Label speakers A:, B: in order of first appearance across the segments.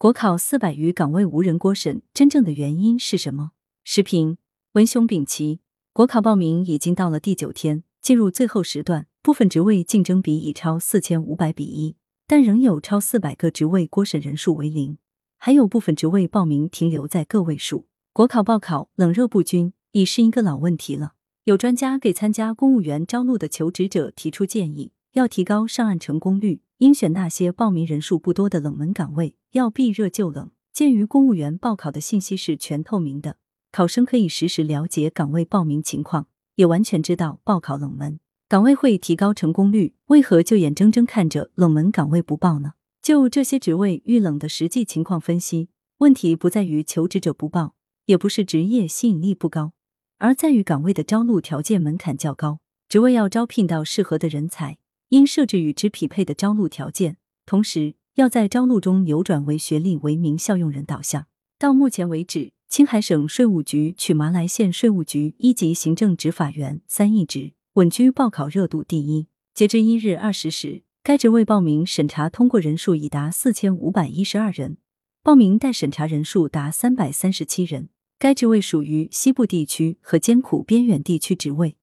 A: 国考四百余岗位无人过审，真正的原因是什么？时评：文雄丙奇。国考报名已经到了第九天，进入最后时段，部分职位竞争比已超四千五百比一，但仍有超四百个职位过审人数为零，还有部分职位报名停留在个位数。国考报考冷热不均已是一个老问题了。有专家给参加公务员招录的求职者提出建议，要提高上岸成功率。应选那些报名人数不多的冷门岗位，要避热就冷。鉴于公务员报考的信息是全透明的，考生可以实时了解岗位报名情况，也完全知道报考冷门岗位会提高成功率。为何就眼睁睁看着冷门岗位不报呢？就这些职位遇冷的实际情况分析，问题不在于求职者不报，也不是职业吸引力不高，而在于岗位的招录条件门槛较高，职位要招聘到适合的人才。应设置与之匹配的招录条件，同时要在招录中扭转为学历为名校用人导向。到目前为止，青海省税务局取麻来县税务局一级行政执法员三一职稳居报考热度第一。截至一日二十时，该职位报名审查通过人数已达四千五百一十二人，报名待审查人数达三百三十七人。该职位属于西部地区和艰苦边远地区职位。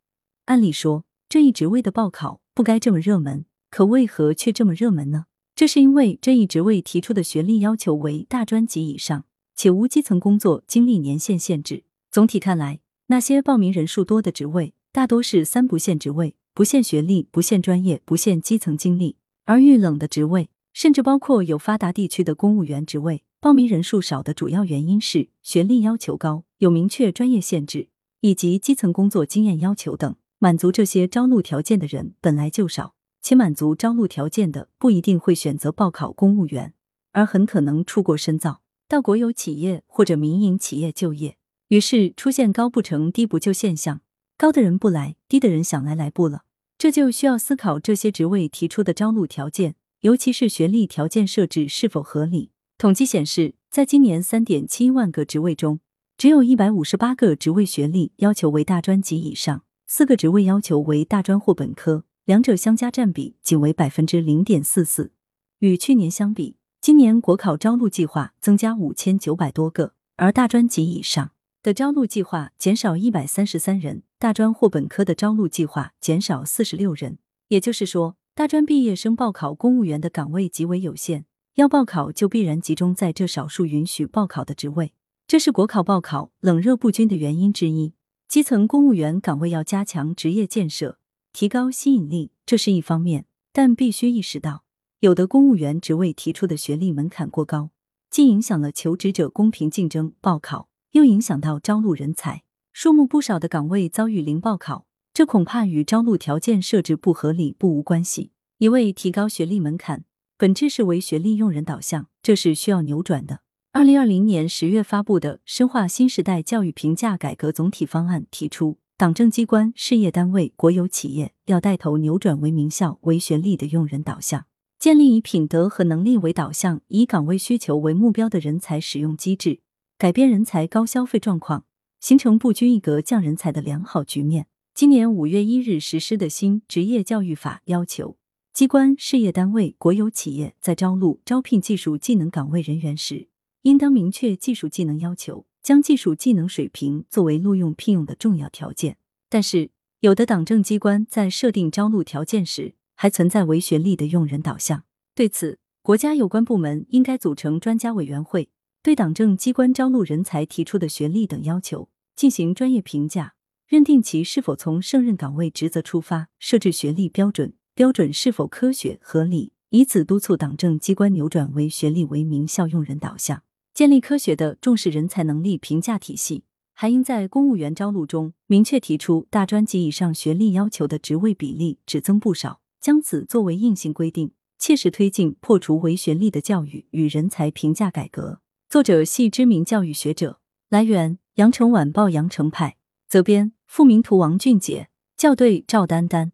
A: 按理说，这一职位的报考。不该这么热门，可为何却这么热门呢？这是因为这一职位提出的学历要求为大专及以上，且无基层工作经历年限限制。总体看来，那些报名人数多的职位，大多是三不限职位：不限学历、不限专业、不限基层经历。而遇冷的职位，甚至包括有发达地区的公务员职位，报名人数少的主要原因是学历要求高、有明确专业限制以及基层工作经验要求等。满足这些招录条件的人本来就少，且满足招录条件的不一定会选择报考公务员，而很可能出国深造，到国有企业或者民营企业就业。于是出现高不成低不就现象，高的人不来，低的人想来来不了。这就需要思考这些职位提出的招录条件，尤其是学历条件设置是否合理。统计显示，在今年三点七万个职位中，只有一百五十八个职位学历要求为大专及以上。四个职位要求为大专或本科，两者相加占比仅为百分之零点四四。与去年相比，今年国考招录计划增加五千九百多个，而大专及以上的招录计划减少一百三十三人，大专或本科的招录计划减少四十六人。也就是说，大专毕业生报考公务员的岗位极为有限，要报考就必然集中在这少数允许报考的职位，这是国考报考冷热不均的原因之一。基层公务员岗位要加强职业建设，提高吸引力，这是一方面，但必须意识到，有的公务员职位提出的学历门槛过高，既影响了求职者公平竞争报考，又影响到招录人才。数目不少的岗位遭遇零报考，这恐怕与招录条件设置不合理不无关系。一味提高学历门槛，本质是为学历用人导向，这是需要扭转的。二零二零年十月发布的《深化新时代教育评价改革总体方案》提出，党政机关、事业单位、国有企业要带头扭转为名校、为学历的用人导向，建立以品德和能力为导向、以岗位需求为目标的人才使用机制，改变人才高消费状况，形成不拘一格降人才的良好局面。今年五月一日实施的新职业教育法要求，机关、事业单位、国有企业在招录、招聘技术技能岗位人员时，应当明确技术技能要求，将技术技能水平作为录用聘用的重要条件。但是，有的党政机关在设定招录条件时，还存在唯学历的用人导向。对此，国家有关部门应该组成专家委员会，对党政机关招录人才提出的学历等要求进行专业评价，认定其是否从胜任岗位职责出发设置学历标准，标准是否科学合理，以此督促党政机关扭转为学历为名校用人导向。建立科学的重视人才能力评价体系，还应在公务员招录中明确提出大专及以上学历要求的职位比例只增不少，将此作为硬性规定，切实推进破除唯学历的教育与人才评价改革。作者系知名教育学者。来源：羊城晚报羊城派。责编：付明图。王俊杰校对：赵丹丹。